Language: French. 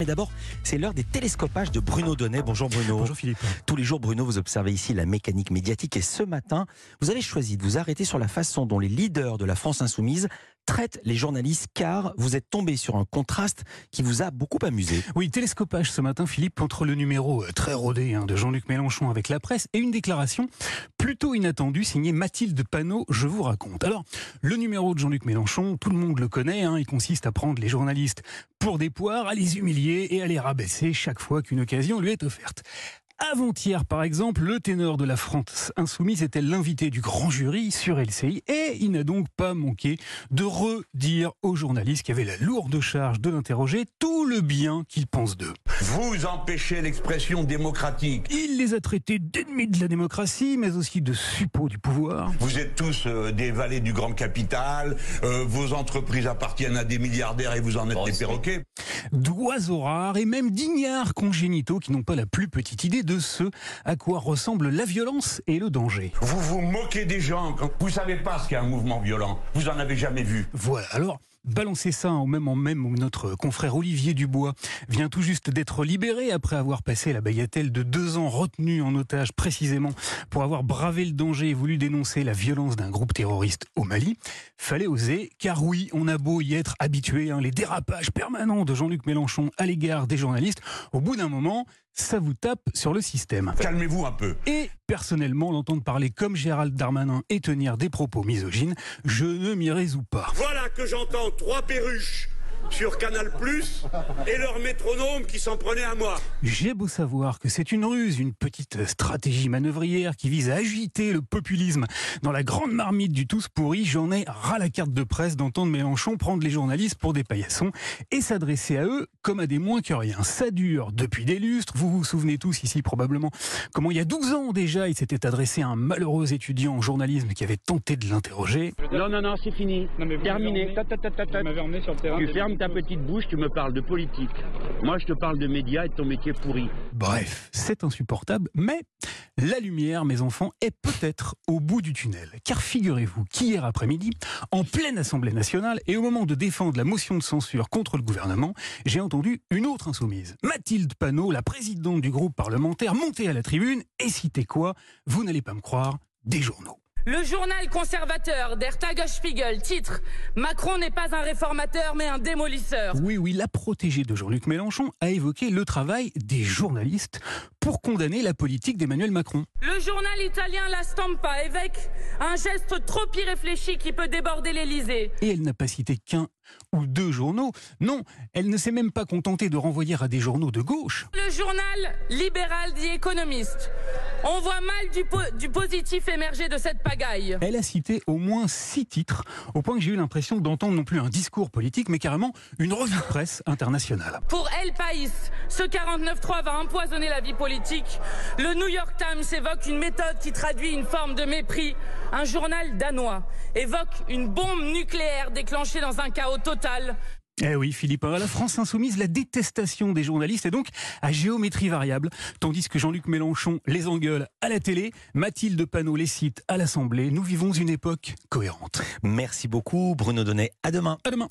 Mais d'abord, c'est l'heure des télescopages de Bruno Donnet. Bonjour Bruno. Bonjour Philippe. Tous les jours, Bruno, vous observez ici la mécanique médiatique et ce matin, vous avez choisi de vous arrêter sur la façon dont les leaders de la France insoumise traitent les journalistes car vous êtes tombé sur un contraste qui vous a beaucoup amusé. Oui, télescopage ce matin, Philippe, entre le numéro euh, très rodé hein, de Jean-Luc Mélenchon avec la presse et une déclaration plutôt inattendue signée Mathilde Panot, je vous raconte. Alors, le numéro de Jean-Luc Mélenchon, tout le monde le connaît, hein, il consiste à prendre les journalistes pour des poires, à les humilier et à les rabaisser chaque fois qu'une occasion lui est offerte. Avant-hier, par exemple, le ténor de la France insoumise était l'invité du grand jury sur LCI et il n'a donc pas manqué de redire aux journalistes qui avaient la lourde charge de l'interroger tout le bien qu'il pense d'eux. Vous empêchez l'expression démocratique. Il les a traités d'ennemis de la démocratie, mais aussi de suppôts du pouvoir. Vous êtes tous euh, des valets du grand capital, euh, vos entreprises appartiennent à des milliardaires et vous en êtes des perroquets. D'oiseaux rares et même d'ignards congénitaux qui n'ont pas la plus petite idée de ce à quoi ressemble la violence et le danger. Vous vous moquez des gens. Vous savez pas ce qu'est un mouvement violent. Vous en avez jamais vu. Voilà, alors balancer ça au même en même où notre confrère Olivier Dubois vient tout juste d'être libéré après avoir passé la bagatelle de deux ans retenu en otage précisément pour avoir bravé le danger et voulu dénoncer la violence d'un groupe terroriste au Mali. Fallait oser, car oui, on a beau y être habitué, hein, les dérapages permanents de Jean-Luc Mélenchon à l'égard des journalistes, au bout d'un moment, ça vous tape sur le système. Calmez-vous un peu. Et personnellement, l'entendre parler comme Gérald Darmanin et tenir des propos misogynes, je ne m'y résous pas. Voilà que j'entends trois perruches sur Canal Plus et leur métronome qui s'en prenait à moi. J'ai beau savoir que c'est une ruse, une petite stratégie manœuvrière qui vise à agiter le populisme dans la grande marmite du tous pourri, j'en ai ras la carte de presse d'entendre Mélenchon prendre les journalistes pour des paillassons et s'adresser à eux comme à des moins que rien. Ça dure depuis des lustres, vous vous souvenez tous ici probablement comment il y a 12 ans déjà il s'était adressé à un malheureux étudiant en journalisme qui avait tenté de l'interroger. Non, non, non, c'est fini. Terminé. Ta, ta, ta, ta, ta. Tu fermes ta petite bouche, tu me parles de politique. Moi, je te parle de médias et de ton métier pourri. Bref, c'est insupportable, mais la lumière, mes enfants, est peut-être au bout du tunnel. Car figurez-vous qu'hier après-midi, en pleine Assemblée nationale, et au moment de défendre la motion de censure contre le gouvernement, j'ai entendu une autre insoumise. Mathilde Panot, la présidente du groupe parlementaire, monter à la tribune et citer quoi? Vous n'allez pas me croire, des journaux. Le journal conservateur Der Tagesspiegel titre Macron n'est pas un réformateur mais un démolisseur. Oui, oui, la protégée de Jean-Luc Mélenchon a évoqué le travail des journalistes pour condamner la politique d'Emmanuel Macron. Le journal italien La Stampa évoque un geste trop irréfléchi qui peut déborder l'Elysée. Et elle n'a pas cité qu'un ou deux journaux. Non, elle ne s'est même pas contentée de renvoyer à des journaux de gauche. Le journal libéral dit économiste. On voit mal du, po- du positif émerger de cette pagaille. Elle a cité au moins six titres, au point que j'ai eu l'impression d'entendre non plus un discours politique, mais carrément une revue de presse internationale. Pour El País, ce 49-3 va empoisonner la vie politique. Le New York Times évoque une méthode qui traduit une forme de mépris. Un journal danois évoque une bombe nucléaire déclenchée dans un chaos total. Eh oui, Philippe, à la France insoumise, la détestation des journalistes est donc à géométrie variable, tandis que Jean-Luc Mélenchon les engueule à la télé, Mathilde Panot les cite à l'Assemblée. Nous vivons une époque cohérente. Merci beaucoup Bruno Donnet. À demain. À demain.